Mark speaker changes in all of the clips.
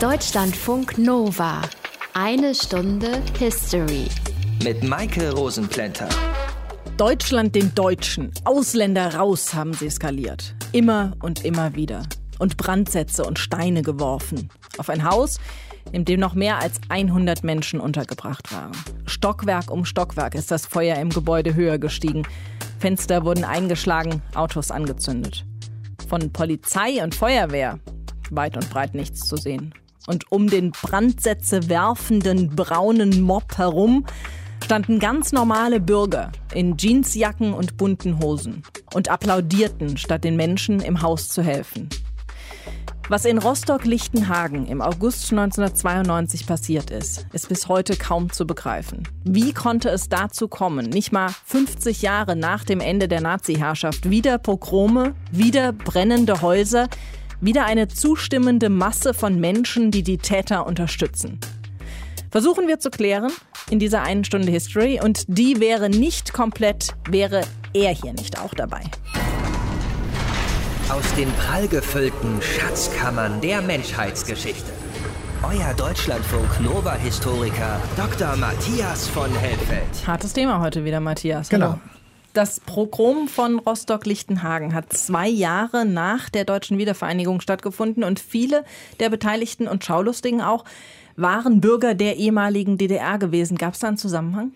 Speaker 1: Deutschlandfunk Nova. Eine Stunde History.
Speaker 2: Mit Maike Rosenplanter.
Speaker 3: Deutschland den Deutschen. Ausländer raus, haben sie skaliert. Immer und immer wieder. Und Brandsätze und Steine geworfen. Auf ein Haus, in dem noch mehr als 100 Menschen untergebracht waren. Stockwerk um Stockwerk ist das Feuer im Gebäude höher gestiegen. Fenster wurden eingeschlagen, Autos angezündet. Von Polizei und Feuerwehr weit und breit nichts zu sehen. Und um den Brandsätze werfenden braunen Mob herum standen ganz normale Bürger in Jeansjacken und bunten Hosen und applaudierten, statt den Menschen im Haus zu helfen. Was in Rostock-Lichtenhagen im August 1992 passiert ist, ist bis heute kaum zu begreifen. Wie konnte es dazu kommen, nicht mal 50 Jahre nach dem Ende der Nazi-Herrschaft, wieder Pogrome, wieder brennende Häuser, wieder eine zustimmende Masse von Menschen, die die Täter unterstützen. Versuchen wir zu klären in dieser einen Stunde History und die wäre nicht komplett, wäre er hier nicht auch dabei.
Speaker 2: Aus den prallgefüllten Schatzkammern der Menschheitsgeschichte. Euer Deutschlandfunk Nova-Historiker Dr. Matthias von Helfeld.
Speaker 3: Hartes Thema heute wieder, Matthias.
Speaker 4: Genau.
Speaker 3: Das Pogrom von Rostock-Lichtenhagen hat zwei Jahre nach der deutschen Wiedervereinigung stattgefunden und viele der Beteiligten und Schaulustigen auch waren Bürger der ehemaligen DDR gewesen. Gab es da einen Zusammenhang?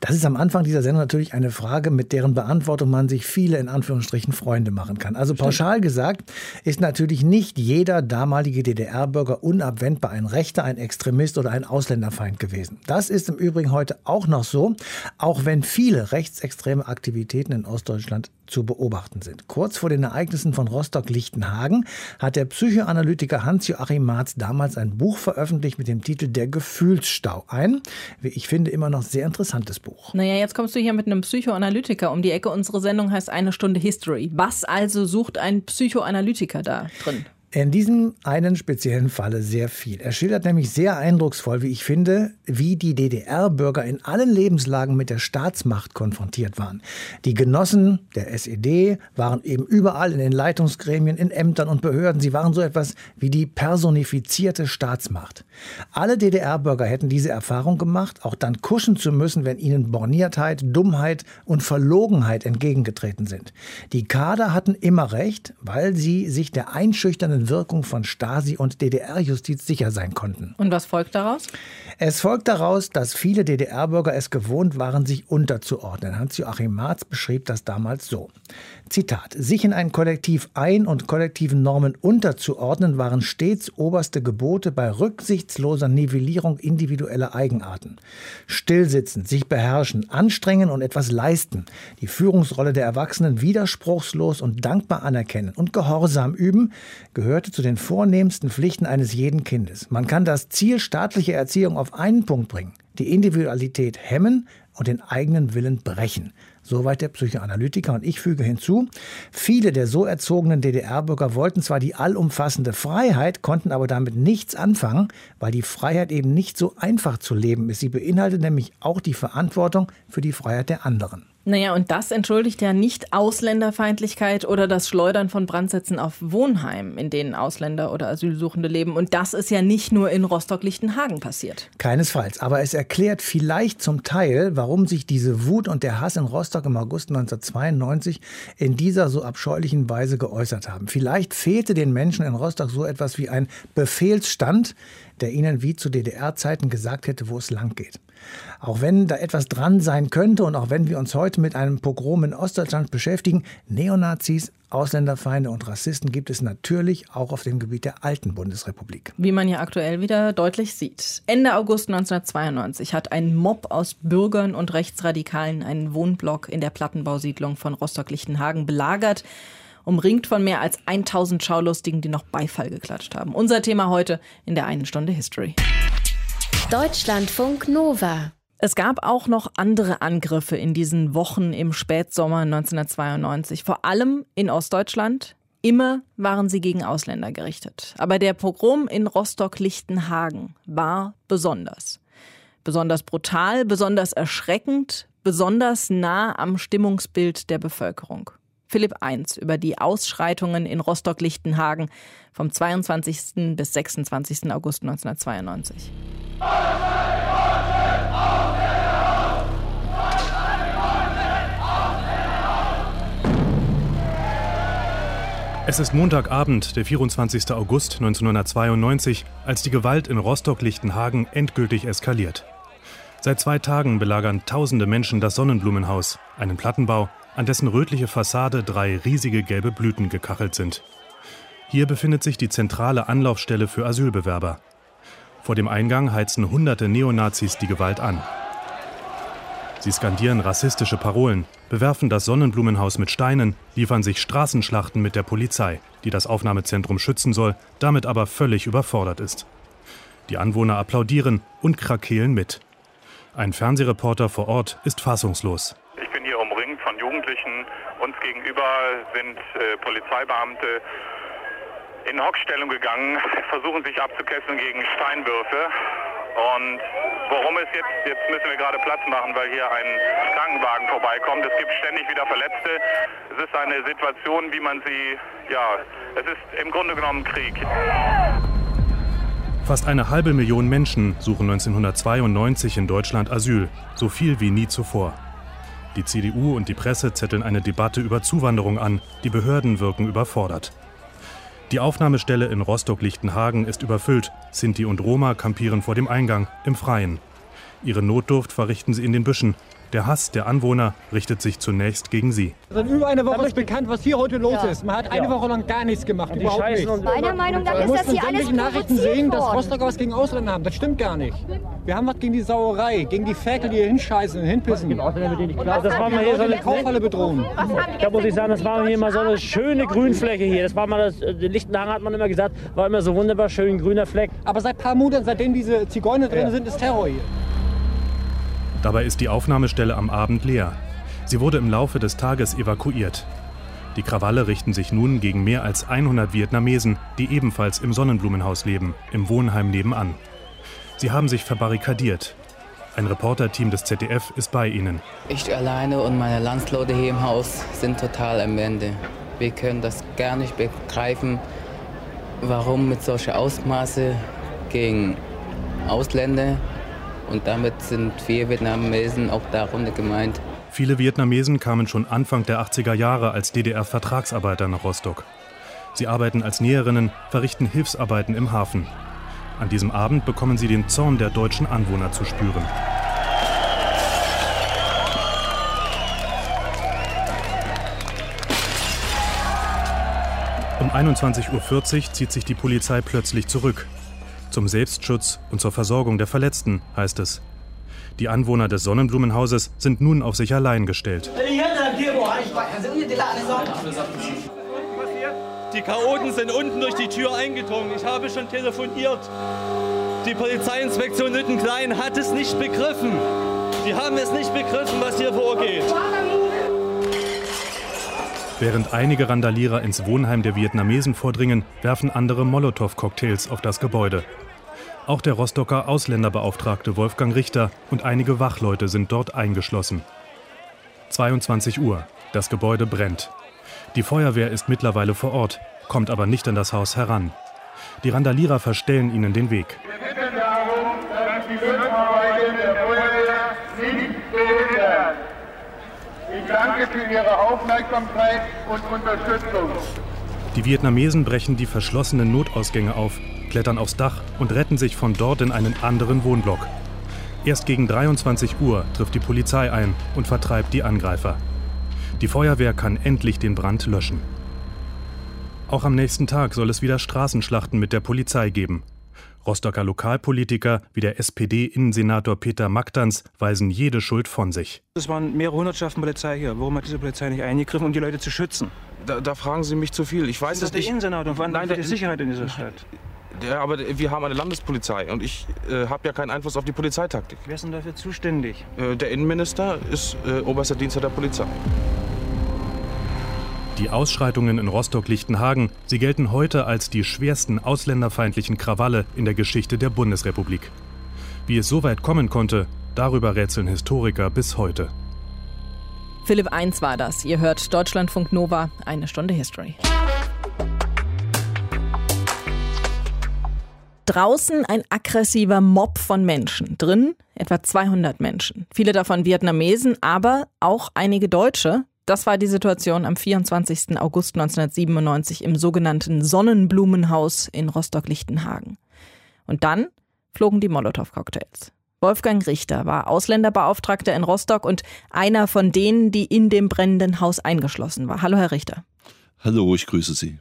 Speaker 4: Das ist am Anfang dieser Sendung natürlich eine Frage, mit deren Beantwortung man sich viele in Anführungsstrichen Freunde machen kann. Also pauschal gesagt ist natürlich nicht jeder damalige DDR-Bürger unabwendbar ein Rechter, ein Extremist oder ein Ausländerfeind gewesen. Das ist im Übrigen heute auch noch so, auch wenn viele rechtsextreme Aktivitäten in Ostdeutschland zu beobachten sind. Kurz vor den Ereignissen von Rostock-Lichtenhagen hat der Psychoanalytiker Hans-Joachim Marz damals ein Buch veröffentlicht mit dem Titel Der Gefühlsstau. Ein, wie ich finde, immer noch sehr interessantes Buch.
Speaker 3: Naja, jetzt kommst du hier mit einem Psychoanalytiker um die Ecke. Unsere Sendung heißt Eine Stunde History. Was also sucht ein Psychoanalytiker da drin?
Speaker 4: In diesem einen speziellen Falle sehr viel. Er schildert nämlich sehr eindrucksvoll, wie ich finde, wie die DDR-Bürger in allen Lebenslagen mit der Staatsmacht konfrontiert waren. Die Genossen der SED waren eben überall in den Leitungsgremien, in Ämtern und Behörden. Sie waren so etwas wie die personifizierte Staatsmacht. Alle DDR-Bürger hätten diese Erfahrung gemacht, auch dann kuschen zu müssen, wenn ihnen Borniertheit, Dummheit und Verlogenheit entgegengetreten sind. Die Kader hatten immer recht, weil sie sich der einschüchternden Wirkung von Stasi und DDR-Justiz sicher sein konnten.
Speaker 3: Und was folgt daraus?
Speaker 4: Es folgt daraus, dass viele DDR-Bürger es gewohnt waren, sich unterzuordnen. Hans-Joachim Marz beschrieb das damals so. Zitat. Sich in ein Kollektiv ein- und kollektiven Normen unterzuordnen, waren stets oberste Gebote bei rücksichtsloser Nivellierung individueller Eigenarten. Stillsitzen, sich beherrschen, anstrengen und etwas leisten, die Führungsrolle der Erwachsenen widerspruchslos und dankbar anerkennen und Gehorsam üben, gehörte zu den vornehmsten Pflichten eines jeden Kindes. Man kann das Ziel staatlicher Erziehung auf einen Punkt bringen, die Individualität hemmen und den eigenen Willen brechen. Soweit der Psychoanalytiker. Und ich füge hinzu, viele der so erzogenen DDR-Bürger wollten zwar die allumfassende Freiheit, konnten aber damit nichts anfangen, weil die Freiheit eben nicht so einfach zu leben ist. Sie beinhaltet nämlich auch die Verantwortung für die Freiheit der anderen.
Speaker 3: Naja, und das entschuldigt ja nicht Ausländerfeindlichkeit oder das Schleudern von Brandsätzen auf Wohnheimen, in denen Ausländer oder Asylsuchende leben. Und das ist ja nicht nur in Rostock-Lichtenhagen passiert.
Speaker 4: Keinesfalls. Aber es erklärt vielleicht zum Teil, warum sich diese Wut und der Hass in Rostock im August 1992 in dieser so abscheulichen Weise geäußert haben. Vielleicht fehlte den Menschen in Rostock so etwas wie ein Befehlsstand, der ihnen wie zu DDR-Zeiten gesagt hätte, wo es lang geht. Auch wenn da etwas dran sein könnte und auch wenn wir uns heute mit einem Pogrom in Ostdeutschland beschäftigen, Neonazis, Ausländerfeinde und Rassisten gibt es natürlich auch auf dem Gebiet der alten Bundesrepublik.
Speaker 3: Wie man ja aktuell wieder deutlich sieht. Ende August 1992 hat ein Mob aus Bürgern und Rechtsradikalen einen Wohnblock in der Plattenbausiedlung von Rostock-Lichtenhagen belagert umringt von mehr als 1000 Schaulustigen, die noch Beifall geklatscht haben. Unser Thema heute in der einen Stunde History.
Speaker 1: Deutschlandfunk Nova.
Speaker 3: Es gab auch noch andere Angriffe in diesen Wochen im Spätsommer 1992, vor allem in Ostdeutschland. Immer waren sie gegen Ausländer gerichtet. Aber der Pogrom in Rostock-Lichtenhagen war besonders. Besonders brutal, besonders erschreckend, besonders nah am Stimmungsbild der Bevölkerung. Philipp I. über die Ausschreitungen in Rostock-Lichtenhagen vom 22. bis 26. August 1992.
Speaker 5: Es ist Montagabend, der 24. August 1992, als die Gewalt in Rostock-Lichtenhagen endgültig eskaliert. Seit zwei Tagen belagern tausende Menschen das Sonnenblumenhaus, einen Plattenbau, an dessen rötliche Fassade drei riesige gelbe Blüten gekachelt sind. Hier befindet sich die zentrale Anlaufstelle für Asylbewerber. Vor dem Eingang heizen hunderte Neonazis die Gewalt an. Sie skandieren rassistische Parolen, bewerfen das Sonnenblumenhaus mit Steinen, liefern sich Straßenschlachten mit der Polizei, die das Aufnahmezentrum schützen soll, damit aber völlig überfordert ist. Die Anwohner applaudieren und krakeelen mit. Ein Fernsehreporter vor Ort ist fassungslos.
Speaker 6: Ich bin hier umringt von Jugendlichen. Uns gegenüber sind äh, Polizeibeamte in Hockstellung gegangen, versuchen sich abzukesseln gegen Steinwürfe. Und worum es jetzt, jetzt müssen wir gerade Platz machen, weil hier ein Krankenwagen vorbeikommt. Es gibt ständig wieder Verletzte. Es ist eine Situation, wie man sie, ja, es ist im Grunde genommen Krieg.
Speaker 5: Fast eine halbe Million Menschen suchen 1992 in Deutschland Asyl, so viel wie nie zuvor. Die CDU und die Presse zetteln eine Debatte über Zuwanderung an, die Behörden wirken überfordert. Die Aufnahmestelle in Rostock-Lichtenhagen ist überfüllt. Sinti und Roma kampieren vor dem Eingang, im Freien. Ihre Notdurft verrichten sie in den Büschen. Der Hass der Anwohner richtet sich zunächst gegen sie.
Speaker 7: Seit über eine Woche ist bekannt, was hier heute los ist. Man hat eine Woche lang gar nichts gemacht, überhaupt nichts.
Speaker 8: Meiner Meinung nach ist das hier alles
Speaker 7: sämtliche Nachrichten sehen, dass. Rostocker was gegen Ausländer haben. Das stimmt gar nicht. Wir haben was gegen die Sauerei, gegen die Ferkel, die hier hinscheißen und hinpissen.
Speaker 9: Das war mal hier so eine
Speaker 7: Kaufhalle bedrohen.
Speaker 9: Da muss ich sagen, das war hier mal so eine schöne Grünfläche hier. Das war mal das, äh, Lichtenhagen hat man immer gesagt, war immer so wunderbar schön grüner Fleck.
Speaker 7: Aber seit ein paar Monaten, seitdem diese Zigeuner drin sind, ist Terror hier.
Speaker 5: Dabei ist die Aufnahmestelle am Abend leer. Sie wurde im Laufe des Tages evakuiert. Die Krawalle richten sich nun gegen mehr als 100 Vietnamesen, die ebenfalls im Sonnenblumenhaus leben, im Wohnheim nebenan. Sie haben sich verbarrikadiert. Ein Reporterteam des ZDF ist bei ihnen.
Speaker 10: Ich alleine und meine Landsleute hier im Haus sind total am Ende. Wir können das gar nicht begreifen, warum mit solchen Ausmaße gegen Ausländer und damit sind wir Vietnamesen auch darunter gemeint.
Speaker 5: Viele Vietnamesen kamen schon Anfang der 80er Jahre als DDR-Vertragsarbeiter nach Rostock. Sie arbeiten als Näherinnen, verrichten Hilfsarbeiten im Hafen. An diesem Abend bekommen sie den Zorn der deutschen Anwohner zu spüren. Um 21.40 Uhr zieht sich die Polizei plötzlich zurück. Zum Selbstschutz und zur Versorgung der Verletzten, heißt es. Die Anwohner des Sonnenblumenhauses sind nun auf sich allein gestellt.
Speaker 11: Die Chaoten sind unten durch die Tür eingedrungen. Ich habe schon telefoniert. Die Polizeiinspektion Lüttenklein hat es nicht begriffen. Die haben es nicht begriffen, was hier vorgeht.
Speaker 5: Während einige Randalierer ins Wohnheim der Vietnamesen vordringen, werfen andere Molotow-Cocktails auf das Gebäude. Auch der Rostocker Ausländerbeauftragte Wolfgang Richter und einige Wachleute sind dort eingeschlossen. 22 Uhr. Das Gebäude brennt. Die Feuerwehr ist mittlerweile vor Ort, kommt aber nicht an das Haus heran. Die Randalierer verstellen ihnen den Weg.
Speaker 12: Wir bitten darum, dass die Löscharbeiten der Feuerwehr nicht behindern. Ich danke für Ihre Aufmerksamkeit und Unterstützung.
Speaker 5: Die Vietnamesen brechen die verschlossenen Notausgänge auf, klettern aufs Dach und retten sich von dort in einen anderen Wohnblock. Erst gegen 23 Uhr trifft die Polizei ein und vertreibt die Angreifer. Die Feuerwehr kann endlich den Brand löschen. Auch am nächsten Tag soll es wieder Straßenschlachten mit der Polizei geben. Rostocker Lokalpolitiker wie der SPD-Innensenator Peter Magdans weisen jede Schuld von sich.
Speaker 13: Es waren mehrere Hundertschaften Polizei hier. Warum hat diese Polizei nicht eingegriffen, um die Leute zu schützen?
Speaker 14: Da, da fragen Sie mich zu viel. Ich weiß
Speaker 13: das ist
Speaker 14: es nicht.
Speaker 13: der Innensenator. Wann
Speaker 14: Nein,
Speaker 13: für die Sicherheit in dieser Stadt?
Speaker 14: Ja, aber wir haben eine Landespolizei und ich äh, habe ja keinen Einfluss auf die Polizeitaktik.
Speaker 13: Wer ist denn dafür zuständig?
Speaker 14: Äh, der Innenminister ist äh, oberster Dienstler der Polizei.
Speaker 5: Die Ausschreitungen in Rostock-Lichtenhagen, sie gelten heute als die schwersten ausländerfeindlichen Krawalle in der Geschichte der Bundesrepublik. Wie es so weit kommen konnte, darüber rätseln Historiker bis heute.
Speaker 3: Philipp 1 war das. Ihr hört Deutschlandfunk Nova, eine Stunde History. Draußen ein aggressiver Mob von Menschen. Drin etwa 200 Menschen. Viele davon Vietnamesen, aber auch einige Deutsche. Das war die Situation am 24. August 1997 im sogenannten Sonnenblumenhaus in Rostock-Lichtenhagen. Und dann flogen die Molotow-Cocktails. Wolfgang Richter war Ausländerbeauftragter in Rostock und einer von denen, die in dem brennenden Haus eingeschlossen war. Hallo, Herr Richter.
Speaker 8: Hallo, ich grüße Sie.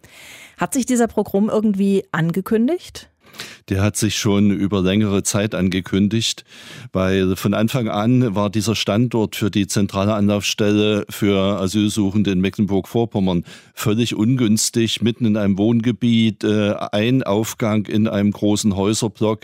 Speaker 3: Hat sich dieser Pogrom irgendwie angekündigt?
Speaker 8: Der hat sich schon über längere Zeit angekündigt, weil von Anfang an war dieser Standort für die zentrale Anlaufstelle für Asylsuchende in Mecklenburg-Vorpommern völlig ungünstig, mitten in einem Wohngebiet, äh, ein Aufgang in einem großen Häuserblock.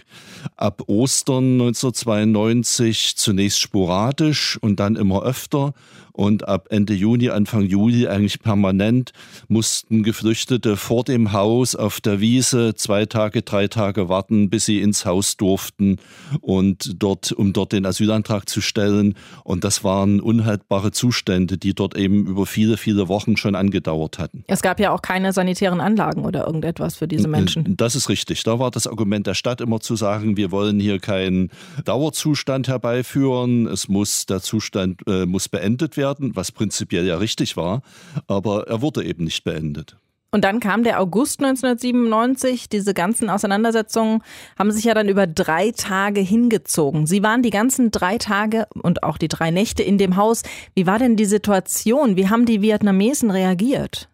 Speaker 8: Ab Ostern 1992 zunächst sporadisch und dann immer öfter und ab Ende Juni, Anfang Juli eigentlich permanent mussten Geflüchtete vor dem Haus auf der Wiese zwei Tage, drei Tage warten, bis sie ins Haus durften und dort, um dort den Asylantrag zu stellen. Und das waren unhaltbare Zustände, die dort eben über viele, viele Wochen schon angedauert hatten.
Speaker 3: Es gab ja auch keine sanitären Anlagen oder irgendetwas für diese Menschen.
Speaker 8: Das ist richtig. Da war das Argument der Stadt immer zu sagen, wir wollen hier keinen Dauerzustand herbeiführen. Es muss, der Zustand äh, muss beendet werden werden, was prinzipiell ja richtig war, aber er wurde eben nicht beendet.
Speaker 3: Und dann kam der August 1997. Diese ganzen Auseinandersetzungen haben sich ja dann über drei Tage hingezogen. Sie waren die ganzen drei Tage und auch die drei Nächte in dem Haus. Wie war denn die Situation? Wie haben die Vietnamesen reagiert?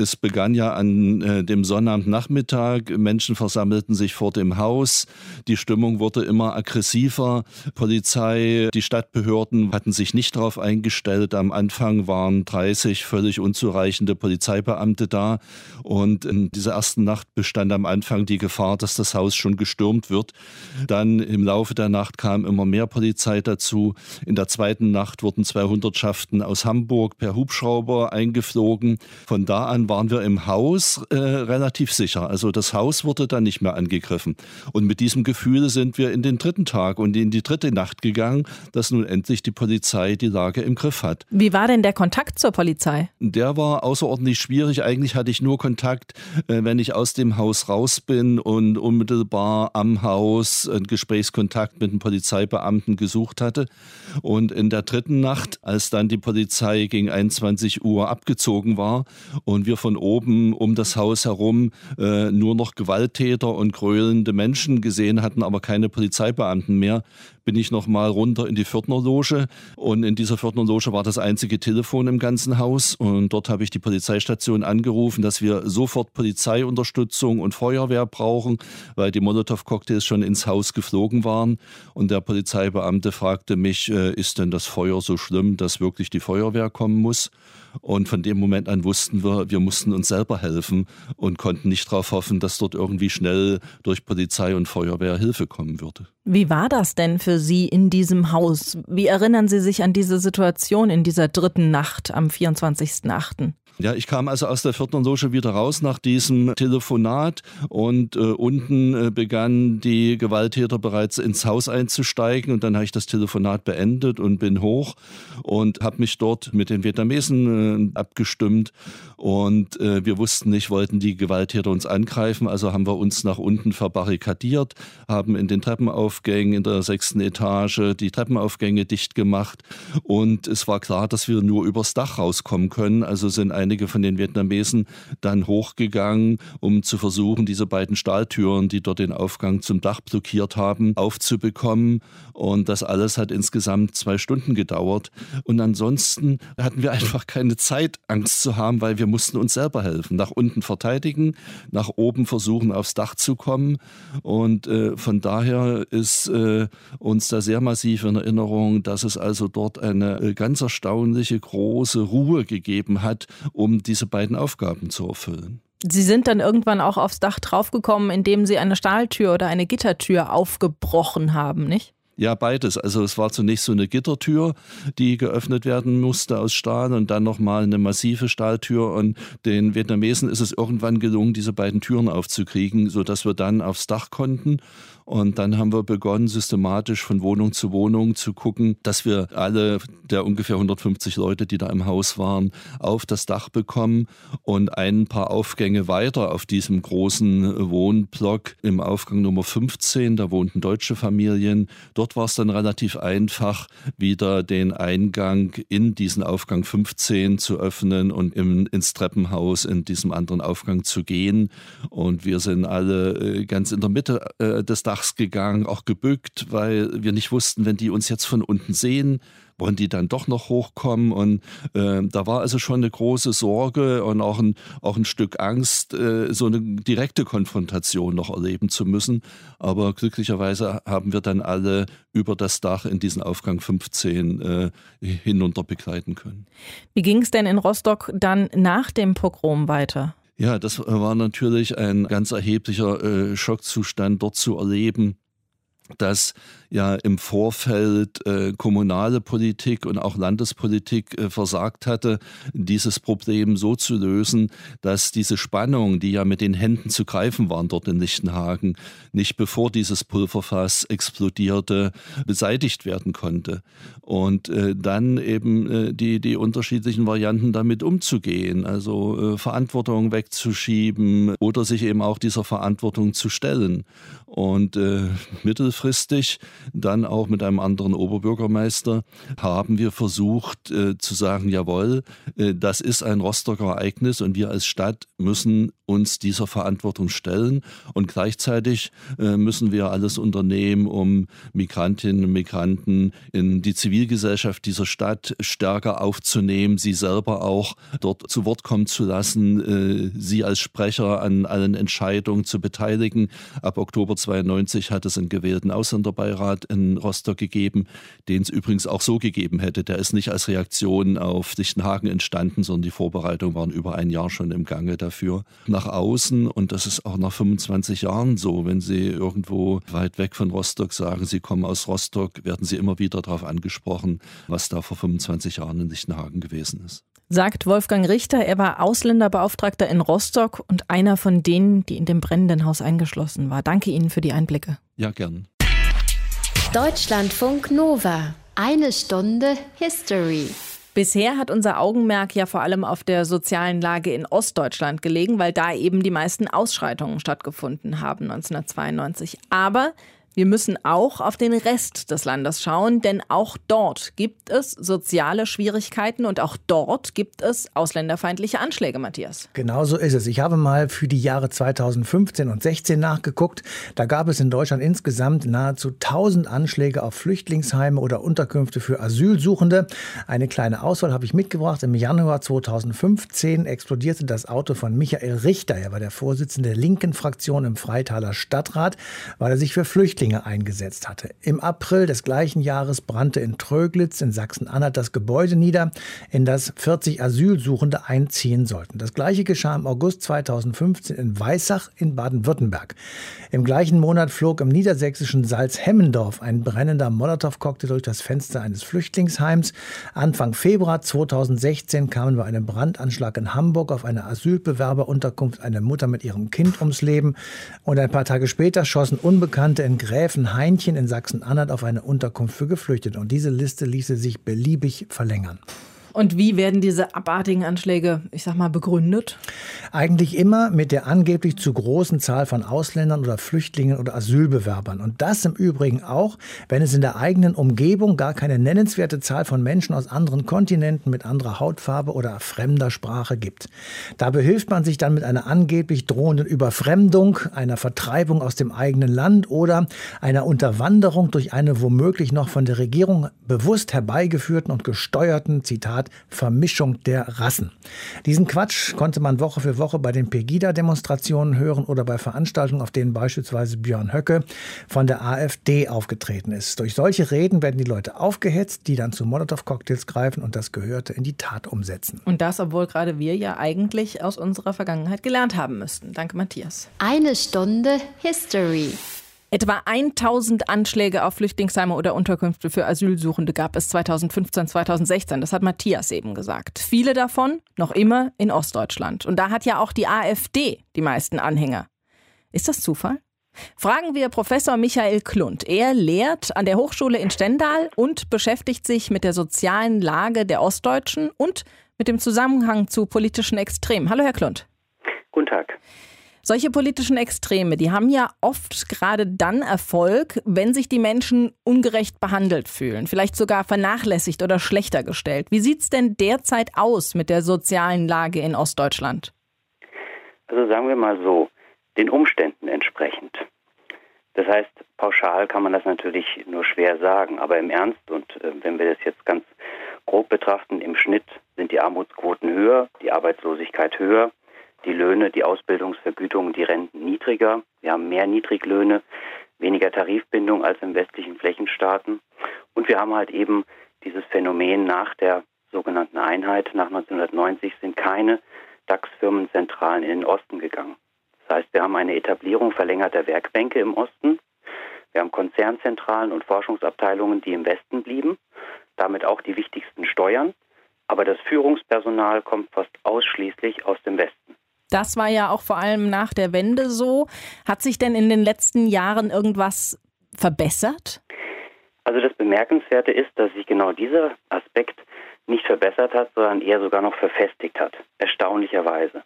Speaker 8: Es begann ja an äh, dem Sonnabendnachmittag. Menschen versammelten sich vor dem Haus. Die Stimmung wurde immer aggressiver. Polizei, die Stadtbehörden hatten sich nicht darauf eingestellt. Am Anfang waren 30 völlig unzureichende Polizeibeamte da. Und in dieser ersten Nacht bestand am Anfang die Gefahr, dass das Haus schon gestürmt wird. Dann im Laufe der Nacht kam immer mehr Polizei dazu. In der zweiten Nacht wurden zwei Hundertschaften aus Hamburg per Hubschrauber eingeflogen. Von da an waren wir im Haus äh, relativ sicher. Also das Haus wurde dann nicht mehr angegriffen. Und mit diesem Gefühl sind wir in den dritten Tag und in die dritte Nacht gegangen, dass nun endlich die Polizei die Lage im Griff hat.
Speaker 3: Wie war denn der Kontakt zur Polizei?
Speaker 8: Der war außerordentlich schwierig. Eigentlich hatte ich nur Kontakt, äh, wenn ich aus dem Haus raus bin und unmittelbar am Haus einen Gesprächskontakt mit einem Polizeibeamten gesucht hatte. Und in der dritten Nacht, als dann die Polizei gegen 21 Uhr abgezogen war und wir von oben um das Haus herum äh, nur noch Gewalttäter und gröhlende Menschen gesehen hatten, aber keine Polizeibeamten mehr, bin ich noch mal runter in die Pförtnerloge und in dieser Pförtnerloge war das einzige Telefon im ganzen Haus und dort habe ich die Polizeistation angerufen, dass wir sofort Polizeiunterstützung und Feuerwehr brauchen, weil die Molotow-Cocktails schon ins Haus geflogen waren und der Polizeibeamte fragte mich, äh, ist denn das Feuer so schlimm, dass wirklich die Feuerwehr kommen muss? Und von dem Moment an wussten wir, wir mussten uns selber helfen und konnten nicht darauf hoffen, dass dort irgendwie schnell durch Polizei und Feuerwehr Hilfe kommen würde.
Speaker 3: Wie war das denn für Sie in diesem Haus? Wie erinnern Sie sich an diese Situation in dieser dritten Nacht am 24.08.?
Speaker 8: Ja, ich kam also aus der vierten Loge wieder raus nach diesem Telefonat und äh, unten äh, begannen die Gewalttäter bereits ins Haus einzusteigen und dann habe ich das Telefonat beendet und bin hoch und habe mich dort mit den Vietnamesen äh, abgestimmt und äh, wir wussten nicht, wollten die Gewalttäter uns angreifen, also haben wir uns nach unten verbarrikadiert, haben in den Treppenaufgängen in der sechsten Etage die Treppenaufgänge dicht gemacht und es war klar, dass wir nur übers Dach rauskommen können, also sind ein einige von den Vietnamesen dann hochgegangen, um zu versuchen, diese beiden Stahltüren, die dort den Aufgang zum Dach blockiert haben, aufzubekommen. Und das alles hat insgesamt zwei Stunden gedauert. Und ansonsten hatten wir einfach keine Zeit, Angst zu haben, weil wir mussten uns selber helfen. Nach unten verteidigen, nach oben versuchen, aufs Dach zu kommen. Und äh, von daher ist äh, uns da sehr massiv in Erinnerung, dass es also dort eine äh, ganz erstaunliche große Ruhe gegeben hat, um diese beiden Aufgaben zu erfüllen.
Speaker 3: Sie sind dann irgendwann auch aufs Dach draufgekommen, indem Sie eine Stahltür oder eine Gittertür aufgebrochen haben, nicht?
Speaker 8: Ja, beides. Also es war zunächst so eine Gittertür, die geöffnet werden musste aus Stahl und dann nochmal eine massive Stahltür. Und den Vietnamesen ist es irgendwann gelungen, diese beiden Türen aufzukriegen, sodass wir dann aufs Dach konnten. Und dann haben wir begonnen, systematisch von Wohnung zu Wohnung zu gucken, dass wir alle der ungefähr 150 Leute, die da im Haus waren, auf das Dach bekommen und ein paar Aufgänge weiter auf diesem großen Wohnblock im Aufgang Nummer 15, da wohnten deutsche Familien. Dort war es dann relativ einfach, wieder den Eingang in diesen Aufgang 15 zu öffnen und im, ins Treppenhaus in diesem anderen Aufgang zu gehen. Und wir sind alle äh, ganz in der Mitte äh, des Dachs Dachs gegangen, auch gebückt, weil wir nicht wussten, wenn die uns jetzt von unten sehen, wollen die dann doch noch hochkommen. Und äh, da war also schon eine große Sorge und auch ein, auch ein Stück Angst, äh, so eine direkte Konfrontation noch erleben zu müssen. Aber glücklicherweise haben wir dann alle über das Dach in diesen Aufgang 15 äh, hinunter begleiten können.
Speaker 3: Wie ging es denn in Rostock dann nach dem Pogrom weiter?
Speaker 8: Ja, das war natürlich ein ganz erheblicher äh, Schockzustand, dort zu erleben, dass ja im Vorfeld äh, kommunale Politik und auch Landespolitik äh, versagt hatte, dieses Problem so zu lösen, dass diese Spannung, die ja mit den Händen zu greifen waren dort in Lichtenhagen, nicht bevor dieses Pulverfass explodierte, beseitigt werden konnte. Und äh, dann eben äh, die, die unterschiedlichen Varianten damit umzugehen, also äh, Verantwortung wegzuschieben oder sich eben auch dieser Verantwortung zu stellen. Und äh, mittelfristig dann auch mit einem anderen Oberbürgermeister haben wir versucht äh, zu sagen, jawohl, äh, das ist ein Rostocker Ereignis und wir als Stadt müssen uns dieser Verantwortung stellen und gleichzeitig äh, müssen wir alles unternehmen, um Migrantinnen und Migranten in die Zivilgesellschaft dieser Stadt stärker aufzunehmen, sie selber auch dort zu Wort kommen zu lassen, äh, sie als Sprecher an allen Entscheidungen zu beteiligen. Ab Oktober 92 hat es einen gewählten Ausländerbeirat in Rostock gegeben, den es übrigens auch so gegeben hätte. Der ist nicht als Reaktion auf Lichtenhagen entstanden, sondern die Vorbereitungen waren über ein Jahr schon im Gange dafür. Nach außen, und das ist auch nach 25 Jahren so, wenn Sie irgendwo weit weg von Rostock sagen, Sie kommen aus Rostock, werden Sie immer wieder darauf angesprochen, was da vor 25 Jahren in Lichtenhagen gewesen ist
Speaker 3: sagt Wolfgang Richter. Er war Ausländerbeauftragter in Rostock und einer von denen, die in dem brennenden Haus eingeschlossen war. Danke Ihnen für die Einblicke.
Speaker 8: Ja, gern.
Speaker 1: Deutschlandfunk Nova. Eine Stunde History.
Speaker 3: Bisher hat unser Augenmerk ja vor allem auf der sozialen Lage in Ostdeutschland gelegen, weil da eben die meisten Ausschreitungen stattgefunden haben 1992. Aber wir müssen auch auf den Rest des Landes schauen, denn auch dort gibt es soziale Schwierigkeiten und auch dort gibt es ausländerfeindliche Anschläge, Matthias.
Speaker 4: Genau so ist es. Ich habe mal für die Jahre 2015 und 16 nachgeguckt. Da gab es in Deutschland insgesamt nahezu 1000 Anschläge auf Flüchtlingsheime oder Unterkünfte für Asylsuchende. Eine kleine Auswahl habe ich mitgebracht. Im Januar 2015 explodierte das Auto von Michael Richter. Er war der Vorsitzende der linken Fraktion im Freitaler Stadtrat, weil er sich für Flüchtlinge Flüchtlinge eingesetzt hatte. Im April des gleichen Jahres brannte in Tröglitz in Sachsen-Anhalt das Gebäude nieder, in das 40 Asylsuchende einziehen sollten. Das gleiche geschah im August 2015 in Weissach in Baden-Württemberg. Im gleichen Monat flog im niedersächsischen Salzhemmendorf ein brennender Molotow-Cocktail durch das Fenster eines Flüchtlingsheims. Anfang Februar 2016 kamen bei einem Brandanschlag in Hamburg auf eine Asylbewerberunterkunft eine Mutter mit ihrem Kind ums Leben. Und ein paar Tage später schossen Unbekannte in Gräfenhainchen in Sachsen-Anhalt auf eine Unterkunft für Geflüchtete. Und diese Liste ließe sich beliebig verlängern.
Speaker 3: Und wie werden diese abartigen Anschläge, ich sag mal, begründet?
Speaker 4: Eigentlich immer mit der angeblich zu großen Zahl von Ausländern oder Flüchtlingen oder Asylbewerbern. Und das im Übrigen auch, wenn es in der eigenen Umgebung gar keine nennenswerte Zahl von Menschen aus anderen Kontinenten mit anderer Hautfarbe oder fremder Sprache gibt. Da behilft man sich dann mit einer angeblich drohenden Überfremdung, einer Vertreibung aus dem eigenen Land oder einer Unterwanderung durch eine womöglich noch von der Regierung bewusst herbeigeführten und gesteuerten, Zitat, Vermischung der Rassen. Diesen Quatsch konnte man Woche für Woche bei den Pegida-Demonstrationen hören oder bei Veranstaltungen, auf denen beispielsweise Björn Höcke von der AfD aufgetreten ist. Durch solche Reden werden die Leute aufgehetzt, die dann zu Molotow-Cocktails greifen und das Gehörte in die Tat umsetzen.
Speaker 3: Und das, obwohl gerade wir ja eigentlich aus unserer Vergangenheit gelernt haben müssten. Danke, Matthias.
Speaker 1: Eine Stunde History.
Speaker 3: Etwa 1000 Anschläge auf Flüchtlingsheime oder Unterkünfte für Asylsuchende gab es 2015, 2016. Das hat Matthias eben gesagt. Viele davon noch immer in Ostdeutschland. Und da hat ja auch die AfD die meisten Anhänger. Ist das Zufall? Fragen wir Professor Michael Klund. Er lehrt an der Hochschule in Stendal und beschäftigt sich mit der sozialen Lage der Ostdeutschen und mit dem Zusammenhang zu politischen Extremen. Hallo, Herr Klund.
Speaker 15: Guten Tag.
Speaker 3: Solche politischen Extreme, die haben ja oft gerade dann Erfolg, wenn sich die Menschen ungerecht behandelt fühlen, vielleicht sogar vernachlässigt oder schlechter gestellt. Wie sieht es denn derzeit aus mit der sozialen Lage in Ostdeutschland?
Speaker 15: Also sagen wir mal so, den Umständen entsprechend. Das heißt, pauschal kann man das natürlich nur schwer sagen, aber im Ernst und äh, wenn wir das jetzt ganz grob betrachten, im Schnitt sind die Armutsquoten höher, die Arbeitslosigkeit höher, die Löhne, die Ausbildungsvergütungen, die Renten niedriger. Wir haben mehr Niedriglöhne, weniger Tarifbindung als in westlichen Flächenstaaten. Und wir haben halt eben dieses Phänomen nach der sogenannten Einheit, nach 1990 sind keine DAX-Firmenzentralen in den Osten gegangen. Das heißt, wir haben eine Etablierung verlängerter Werkbänke im Osten. Wir haben Konzernzentralen und Forschungsabteilungen, die im Westen blieben, damit auch die wichtigsten Steuern. Aber das Führungspersonal kommt fast ausschließlich aus dem Westen.
Speaker 3: Das war ja auch vor allem nach der Wende so. Hat sich denn in den letzten Jahren irgendwas verbessert?
Speaker 15: Also das Bemerkenswerte ist, dass sich genau dieser Aspekt nicht verbessert hat, sondern eher sogar noch verfestigt hat. Erstaunlicherweise.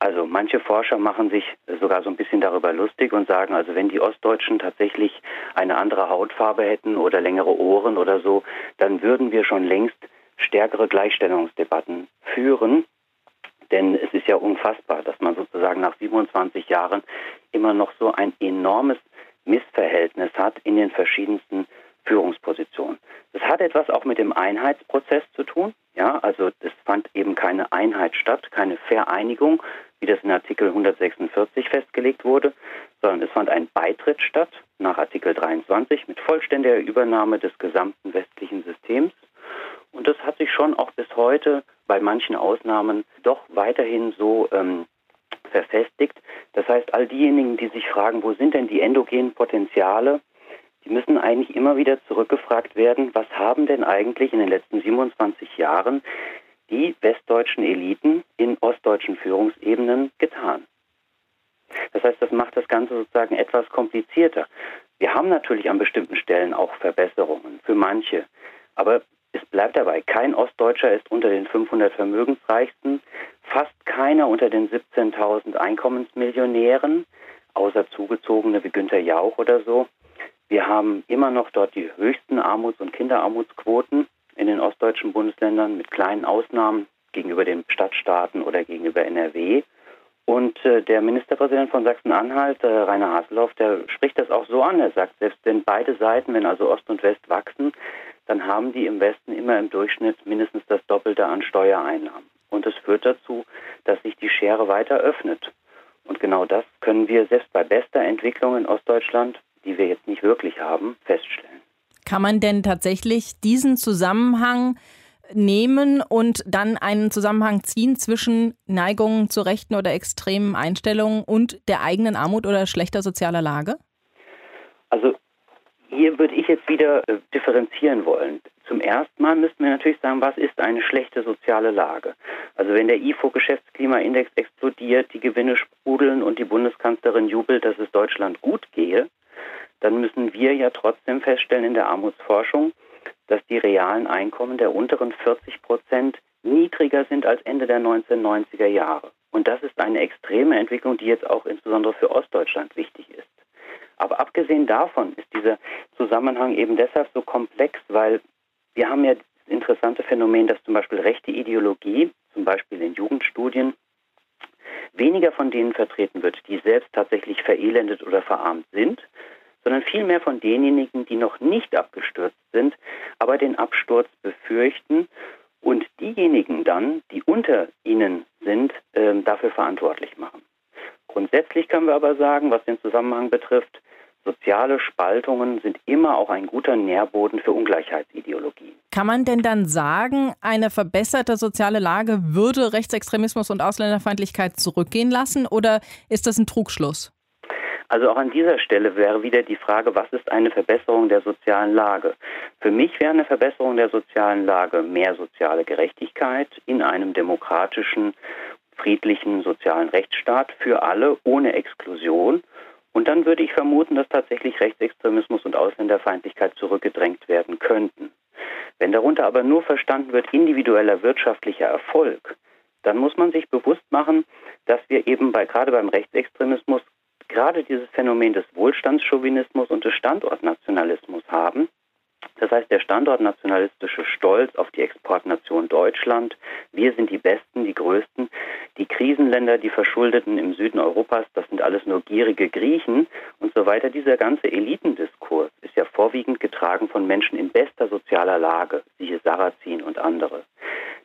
Speaker 15: Also manche Forscher machen sich sogar so ein bisschen darüber lustig und sagen, also wenn die Ostdeutschen tatsächlich eine andere Hautfarbe hätten oder längere Ohren oder so, dann würden wir schon längst stärkere Gleichstellungsdebatten führen. Denn es ist ja unfassbar, dass man sozusagen nach 27 Jahren immer noch so ein enormes Missverhältnis hat in den verschiedensten Führungspositionen. Das hat etwas auch mit dem Einheitsprozess zu tun. Ja, also es fand eben keine Einheit statt, keine Vereinigung, wie das in Artikel 146 festgelegt wurde, sondern es fand ein Beitritt statt nach Artikel 23 mit vollständiger Übernahme des gesamten westlichen Systems. Und das hat sich schon auch bis heute bei manchen Ausnahmen doch weiterhin so ähm, verfestigt. Das heißt, all diejenigen, die sich fragen, wo sind denn die endogenen Potenziale, die müssen eigentlich immer wieder zurückgefragt werden, was haben denn eigentlich in den letzten 27 Jahren die westdeutschen Eliten in ostdeutschen Führungsebenen getan. Das heißt, das macht das Ganze sozusagen etwas komplizierter. Wir haben natürlich an bestimmten Stellen auch Verbesserungen für manche, aber es bleibt dabei, kein Ostdeutscher ist unter den 500 Vermögensreichsten, fast keiner unter den 17.000 Einkommensmillionären, außer Zugezogene wie Günter Jauch oder so. Wir haben immer noch dort die höchsten Armuts- und Kinderarmutsquoten in den ostdeutschen Bundesländern mit kleinen Ausnahmen gegenüber den Stadtstaaten oder gegenüber NRW. Und äh, der Ministerpräsident von Sachsen-Anhalt, äh, Rainer Haseloff, der spricht das auch so an. Er sagt, selbst wenn beide Seiten, wenn also Ost und West wachsen, dann haben die im Westen immer im Durchschnitt mindestens das Doppelte an Steuereinnahmen. Und es führt dazu, dass sich die Schere weiter öffnet. Und genau das können wir selbst bei bester Entwicklung in Ostdeutschland, die wir jetzt nicht wirklich haben, feststellen.
Speaker 3: Kann man denn tatsächlich diesen Zusammenhang nehmen und dann einen Zusammenhang ziehen zwischen Neigungen zu rechten oder extremen Einstellungen und der eigenen Armut oder schlechter sozialer Lage?
Speaker 15: Also hier würde ich jetzt wieder äh, differenzieren wollen. Zum ersten Mal müssten wir natürlich sagen, was ist eine schlechte soziale Lage? Also wenn der IFO-Geschäftsklimaindex explodiert, die Gewinne sprudeln und die Bundeskanzlerin jubelt, dass es Deutschland gut gehe, dann müssen wir ja trotzdem feststellen in der Armutsforschung, dass die realen Einkommen der unteren 40 Prozent niedriger sind als Ende der 1990er Jahre. Und das ist eine extreme Entwicklung, die jetzt auch insbesondere für Ostdeutschland wichtig ist. Aber abgesehen davon ist dieser Zusammenhang eben deshalb so komplex, weil wir haben ja das interessante Phänomen, dass zum Beispiel rechte Ideologie, zum Beispiel in Jugendstudien, weniger von denen vertreten wird, die selbst tatsächlich verelendet oder verarmt sind, sondern vielmehr von denjenigen, die noch nicht abgestürzt sind, aber den Absturz befürchten und diejenigen dann, die unter ihnen sind, äh, dafür verantwortlich machen. Grundsätzlich können wir aber sagen, was den Zusammenhang betrifft, soziale Spaltungen sind immer auch ein guter Nährboden für Ungleichheitsideologien.
Speaker 3: Kann man denn dann sagen, eine verbesserte soziale Lage würde Rechtsextremismus und Ausländerfeindlichkeit zurückgehen lassen oder ist das ein Trugschluss?
Speaker 15: Also auch an dieser Stelle wäre wieder die Frage, was ist eine Verbesserung der sozialen Lage? Für mich wäre eine Verbesserung der sozialen Lage mehr soziale Gerechtigkeit in einem demokratischen, friedlichen, sozialen Rechtsstaat für alle ohne Exklusion. Und dann würde ich vermuten, dass tatsächlich Rechtsextremismus und Ausländerfeindlichkeit zurückgedrängt werden könnten. Wenn darunter aber nur verstanden wird individueller wirtschaftlicher Erfolg, dann muss man sich bewusst machen, dass wir eben bei, gerade beim Rechtsextremismus gerade dieses Phänomen des Wohlstandschauvinismus und des Standortnationalismus haben. Das heißt, der standortnationalistische Stolz auf die Exportnation Deutschland, wir sind die Besten, die Größten, die Krisenländer, die Verschuldeten im Süden Europas, das sind alles nur gierige Griechen und so weiter. Dieser ganze Elitendiskurs ist ja vorwiegend getragen von Menschen in bester sozialer Lage, siehe Sarrazin und andere.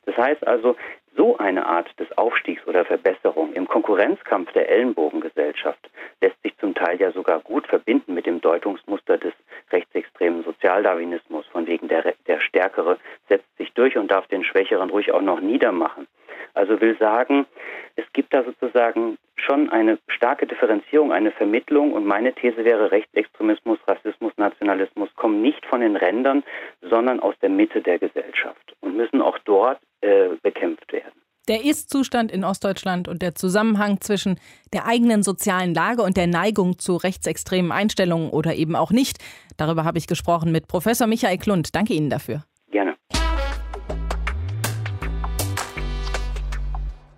Speaker 15: Das heißt also, so eine Art des Aufstiegs oder Verbesserung im Konkurrenzkampf der Ellenbogengesellschaft lässt sich zum Teil ja sogar gut verbinden mit dem Deutungsmuster des rechtsextremen Sozialdarwinismus, von wegen der, der Stärkere setzt sich durch und darf den Schwächeren ruhig auch noch niedermachen. Also will sagen, es gibt da sozusagen schon eine starke Differenzierung, eine Vermittlung und meine These wäre, Rechtsextremismus, Rassismus, Nationalismus kommen nicht von den Rändern, sondern aus der Mitte der Gesellschaft und müssen auch dort äh, bekämpft werden.
Speaker 3: Der Ist-Zustand in Ostdeutschland und der Zusammenhang zwischen der eigenen sozialen Lage und der Neigung zu rechtsextremen Einstellungen oder eben auch nicht, darüber habe ich gesprochen mit Professor Michael Klund. Danke Ihnen dafür.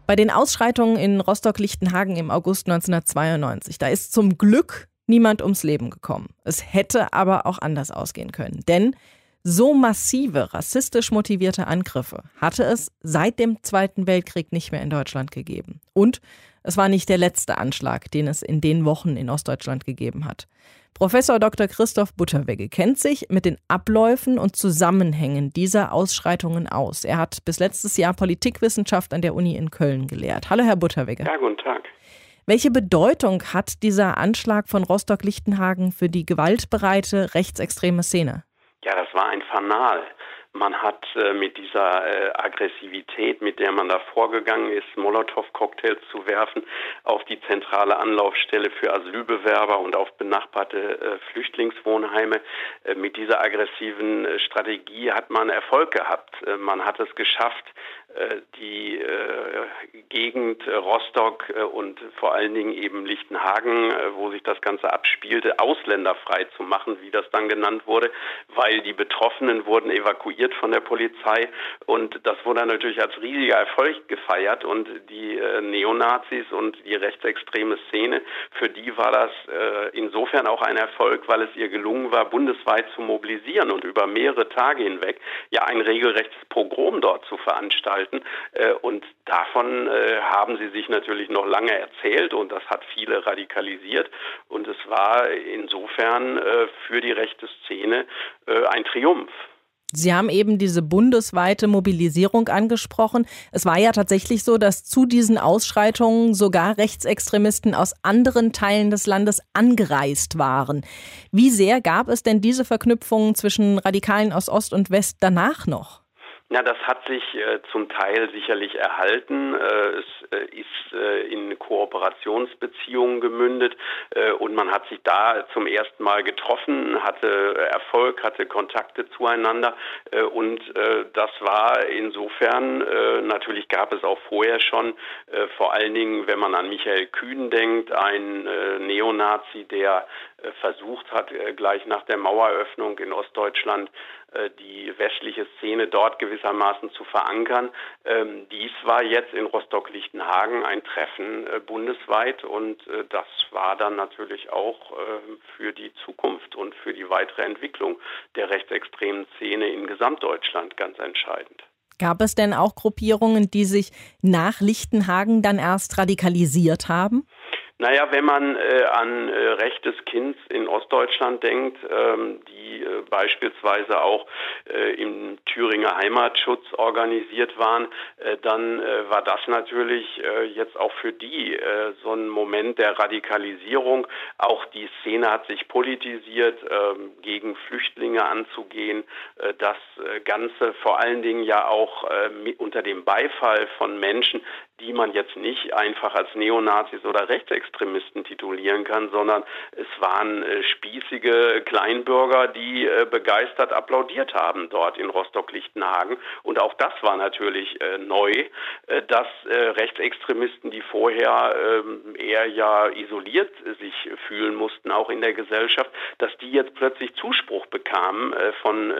Speaker 3: Bei den Ausschreitungen in Rostock-Lichtenhagen im August 1992, da ist zum Glück niemand ums Leben gekommen. Es hätte aber auch anders ausgehen können. Denn so massive rassistisch motivierte Angriffe hatte es seit dem Zweiten Weltkrieg nicht mehr in Deutschland gegeben. Und es war nicht der letzte Anschlag, den es in den Wochen in Ostdeutschland gegeben hat. Professor Dr. Christoph Butterwegge kennt sich mit den Abläufen und Zusammenhängen dieser Ausschreitungen aus. Er hat bis letztes Jahr Politikwissenschaft an der Uni in Köln gelehrt. Hallo, Herr Butterwegge.
Speaker 16: Ja, guten Tag.
Speaker 3: Welche Bedeutung hat dieser Anschlag von Rostock-Lichtenhagen für die gewaltbereite rechtsextreme Szene?
Speaker 16: Ja, das war ein Fanal. Man hat äh, mit dieser äh, Aggressivität, mit der man da vorgegangen ist, Molotow-Cocktails zu werfen auf die zentrale Anlaufstelle für Asylbewerber und auf benachbarte äh, Flüchtlingswohnheime, äh, mit dieser aggressiven äh, Strategie hat man Erfolg gehabt. Äh, man hat es geschafft, die Gegend Rostock und vor allen Dingen eben Lichtenhagen, wo sich das Ganze abspielte, ausländerfrei zu machen, wie das dann genannt wurde, weil die Betroffenen wurden evakuiert von der Polizei. Und das wurde natürlich als riesiger Erfolg gefeiert. Und die äh, Neonazis und die rechtsextreme Szene, für die war das äh, insofern auch ein Erfolg, weil es ihr gelungen war, bundesweit zu mobilisieren und über mehrere Tage hinweg ja ein regelrechtes Pogrom dort zu veranstalten äh, und davon äh, haben sie sich natürlich noch lange erzählt und das hat viele radikalisiert und es war insofern äh, für die rechte Szene ein Triumph.
Speaker 3: Sie haben eben diese bundesweite Mobilisierung angesprochen. Es war ja tatsächlich so, dass zu diesen Ausschreitungen sogar Rechtsextremisten aus anderen Teilen des Landes angereist waren. Wie sehr gab es denn diese Verknüpfungen zwischen Radikalen aus Ost und West danach noch?
Speaker 16: Ja, das hat sich äh, zum Teil sicherlich erhalten. Äh, es äh, ist äh, in Kooperationsbeziehungen gemündet äh, und man hat sich da zum ersten Mal getroffen, hatte Erfolg, hatte Kontakte zueinander äh, und das war insofern, natürlich gab es auch vorher schon, vor allen Dingen, wenn man an Michael Kühn denkt, ein Neonazi, der versucht hat, gleich nach der Maueröffnung in Ostdeutschland äh, die westliche Szene dort gewissermaßen zu verankern. Ähm, dies war jetzt in Rostock-Lichtenhagen ein Treffen äh, bundesweit und äh, das war dann natürlich auch für die Zukunft und für die weitere Entwicklung der rechtsextremen Szene in Gesamtdeutschland ganz entscheidend.
Speaker 3: Gab es denn auch Gruppierungen, die sich nach Lichtenhagen dann erst radikalisiert haben?
Speaker 16: Naja, wenn man äh, an äh, Recht des Kindes in Ostdeutschland denkt, ähm, die äh, beispielsweise auch äh, im Thüringer Heimatschutz organisiert waren, äh, dann äh, war das natürlich jetzt auch für die so ein Moment der Radikalisierung. Auch die Szene hat sich politisiert, äh, gegen Flüchtlinge anzugehen. Das Ganze vor allen Dingen ja auch unter dem Beifall von Menschen, die man jetzt nicht einfach als Neonazis oder Rechtsextremisten titulieren kann, sondern es waren äh, spießige Kleinbürger, die äh, begeistert applaudiert haben dort in Rostock-Lichtenhagen. Und auch das war natürlich äh, neu, äh, dass äh, Rechtsextremisten, die vorher ähm, eher ja isoliert sich fühlen mussten, auch in der Gesellschaft, dass die jetzt plötzlich Zuspruch bekamen äh, von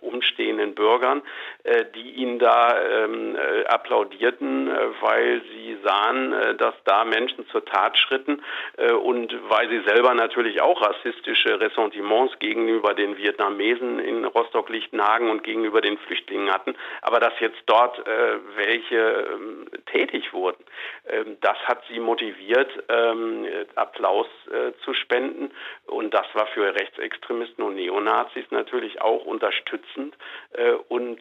Speaker 16: umstehenden Bürgern, die ihnen da ähm, applaudierten, weil sie sahen, äh, dass da Menschen zur Tat schritten äh, und weil sie selber natürlich auch rassistische Ressentiments gegenüber den Vietnamesen in Rostock-Lichtenhagen und gegenüber den Flüchtlingen hatten, aber dass jetzt dort äh, welche ähm, tätig wurden, ähm, das hat sie motiviert, ähm, Applaus zu spenden. Und das war für Rechtsextremisten und Neonazis natürlich auch unterstützend und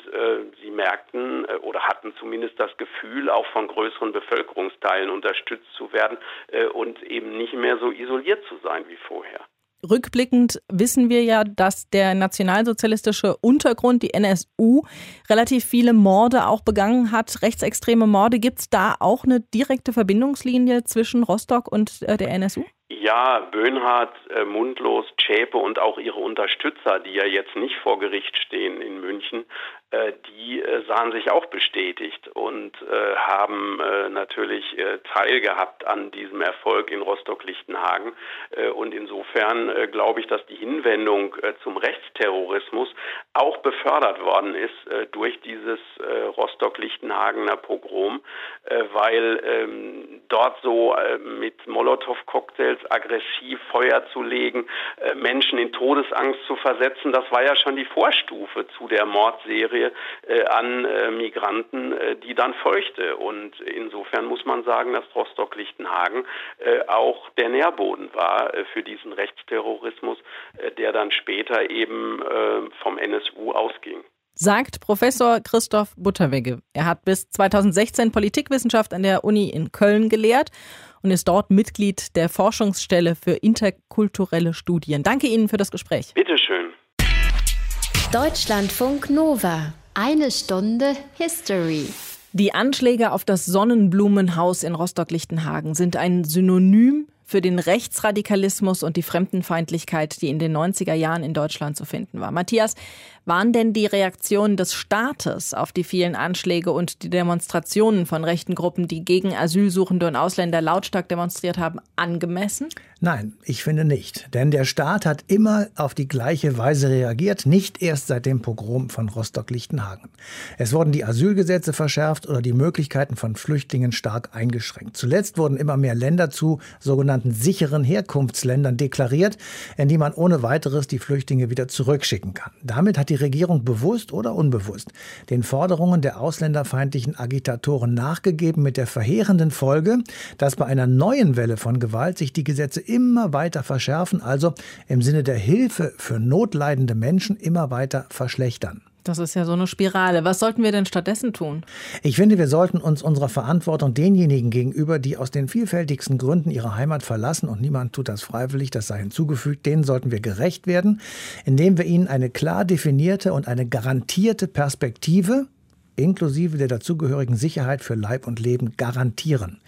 Speaker 16: sie merkten oder hatten zumindest das Gefühl, auch von größeren Bevölkerungsteilen unterstützt zu werden äh, und eben nicht mehr so isoliert zu sein wie vorher.
Speaker 3: Rückblickend wissen wir ja, dass der nationalsozialistische Untergrund, die NSU, relativ viele Morde auch begangen hat, rechtsextreme Morde. Gibt es da auch eine direkte Verbindungslinie zwischen Rostock und äh, der NSU?
Speaker 16: Ja, Böhnhardt, äh, Mundlos, Zschäpe und auch ihre Unterstützer, die ja jetzt nicht vor Gericht stehen in München, die äh, sahen sich auch bestätigt und äh, haben natürlich teilgehabt an diesem Erfolg in Rostock-Lichtenhagen. und insofern glaube ich, dass die Hinwendung zum Rechtsterrorismus auch befördert worden ist durch dieses Rostock-Lichtenhagener Pogrom, weil ähm, dort so mit Molotow-Cocktails aggressiv Feuer zu legen, Menschen in Todesangst zu versetzen, das war ja schon die Vorstufe zu der Mordserie Serie äh, an äh, Migranten, äh, die dann folgte. Und insofern muss man sagen, dass Rostock-Lichtenhagen auch der Nährboden war für diesen Rechtsterrorismus, der dann später eben vom NSU ausging
Speaker 3: sagt Professor Christoph Butterwegge. Er hat bis 2016 Politikwissenschaft an der Uni in Köln gelehrt und ist dort Mitglied der Forschungsstelle für interkulturelle Studien. Danke Ihnen für das Gespräch.
Speaker 16: Bitteschön.
Speaker 1: Deutschlandfunk Nova. Eine Stunde History.
Speaker 3: Die Anschläge auf das Sonnenblumenhaus in Rostock-Lichtenhagen sind ein Synonym für den Rechtsradikalismus und die Fremdenfeindlichkeit, die in den 90er Jahren in Deutschland zu finden war. Matthias, waren denn die Reaktionen des Staates auf die vielen Anschläge und die Demonstrationen von rechten Gruppen, die gegen Asylsuchende und Ausländer lautstark demonstriert haben, angemessen?
Speaker 4: Nein, ich finde nicht. Denn der Staat hat immer auf die gleiche Weise reagiert, nicht erst seit dem Pogrom von Rostock-Lichtenhagen. Es wurden die Asylgesetze verschärft oder die Möglichkeiten von Flüchtlingen stark eingeschränkt. Zuletzt wurden immer mehr Länder zu sogenannten sicheren Herkunftsländern deklariert, in die man ohne weiteres die Flüchtlinge wieder zurückschicken kann. Damit hat die Regierung bewusst oder unbewusst den Forderungen der ausländerfeindlichen Agitatoren nachgegeben mit der verheerenden Folge, dass bei einer neuen Welle von Gewalt sich die Gesetze immer weiter verschärfen, also im Sinne der Hilfe für notleidende Menschen immer weiter verschlechtern.
Speaker 3: Das ist ja so eine Spirale. Was sollten wir denn stattdessen tun?
Speaker 4: Ich finde, wir sollten uns unserer Verantwortung denjenigen gegenüber, die aus den vielfältigsten Gründen ihre Heimat verlassen, und niemand tut das freiwillig, das sei hinzugefügt, denen sollten wir gerecht werden, indem wir ihnen eine klar definierte und eine garantierte Perspektive inklusive der dazugehörigen Sicherheit für Leib und Leben garantieren.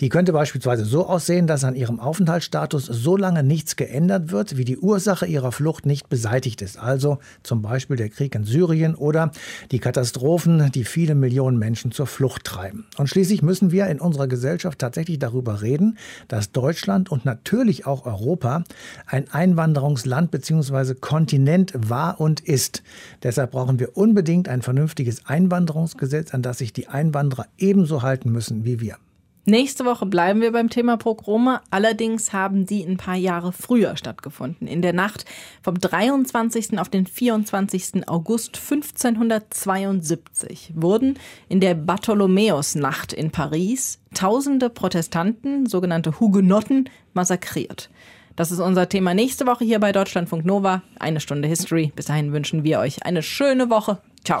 Speaker 4: Die könnte beispielsweise so aussehen, dass an ihrem Aufenthaltsstatus so lange nichts geändert wird, wie die Ursache ihrer Flucht nicht beseitigt ist. Also zum Beispiel der Krieg in Syrien oder die Katastrophen, die viele Millionen Menschen zur Flucht treiben. Und schließlich müssen wir in unserer Gesellschaft tatsächlich darüber reden, dass Deutschland und natürlich auch Europa ein Einwanderungsland bzw. Kontinent war und ist. Deshalb brauchen wir unbedingt ein vernünftiges Einwanderungsland Einwanderungsgesetz, an das sich die Einwanderer ebenso halten müssen wie wir.
Speaker 3: Nächste Woche bleiben wir beim Thema Pogrome. Allerdings haben die ein paar Jahre früher stattgefunden. In der Nacht vom 23. auf den 24. August 1572 wurden in der Bartholomäusnacht in Paris tausende Protestanten, sogenannte Hugenotten, massakriert. Das ist unser Thema nächste Woche hier bei Deutschlandfunk Nova. Eine Stunde History. Bis dahin wünschen wir euch eine schöne Woche. Ciao.